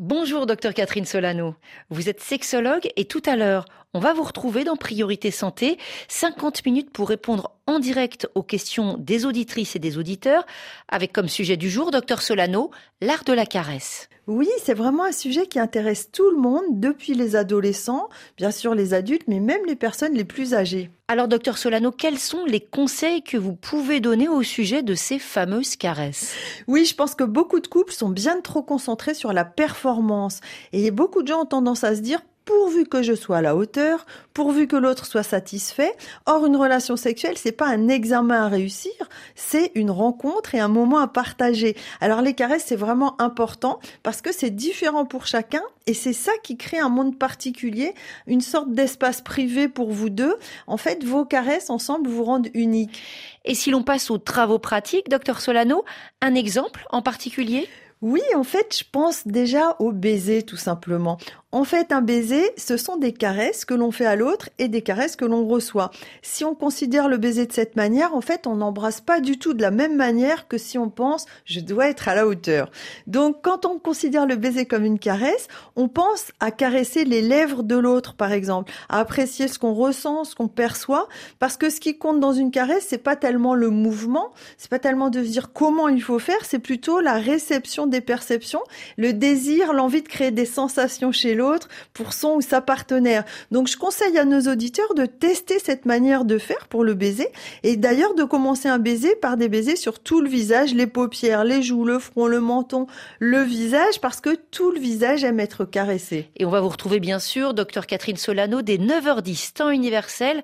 Bonjour, docteur Catherine Solano. Vous êtes sexologue et tout à l'heure, on va vous retrouver dans Priorité Santé. 50 minutes pour répondre en direct aux questions des auditrices et des auditeurs, avec comme sujet du jour, docteur Solano, l'art de la caresse. Oui, c'est vraiment un sujet qui intéresse tout le monde, depuis les adolescents, bien sûr les adultes, mais même les personnes les plus âgées. Alors, docteur Solano, quels sont les conseils que vous pouvez donner au sujet de ces fameuses caresses? Oui, je pense que beaucoup de couples sont bien trop concentrés sur la performance. Et beaucoup de gens ont tendance à se dire pourvu que je sois à la hauteur, pourvu que l'autre soit satisfait. Or, une relation sexuelle, c'est pas un examen à réussir, c'est une rencontre et un moment à partager. Alors, les caresses, c'est vraiment important parce que c'est différent pour chacun et c'est ça qui crée un monde particulier, une sorte d'espace privé pour vous deux. En fait, vos caresses ensemble vous rendent unique. Et si l'on passe aux travaux pratiques, docteur Solano, un exemple en particulier? Oui, en fait, je pense déjà au baiser tout simplement. En fait, un baiser, ce sont des caresses que l'on fait à l'autre et des caresses que l'on reçoit. Si on considère le baiser de cette manière, en fait, on n'embrasse pas du tout de la même manière que si on pense je dois être à la hauteur. Donc, quand on considère le baiser comme une caresse, on pense à caresser les lèvres de l'autre, par exemple, à apprécier ce qu'on ressent, ce qu'on perçoit, parce que ce qui compte dans une caresse, c'est pas tellement le mouvement, c'est pas tellement de dire comment il faut faire, c'est plutôt la réception des perceptions, le désir, l'envie de créer des sensations chez l'autre pour son ou sa partenaire. Donc je conseille à nos auditeurs de tester cette manière de faire pour le baiser et d'ailleurs de commencer un baiser par des baisers sur tout le visage, les paupières, les joues, le front, le menton, le visage parce que tout le visage aime être caressé. Et on va vous retrouver bien sûr, docteur Catherine Solano, dès 9h10 temps universel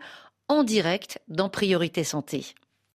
en direct dans Priorité Santé.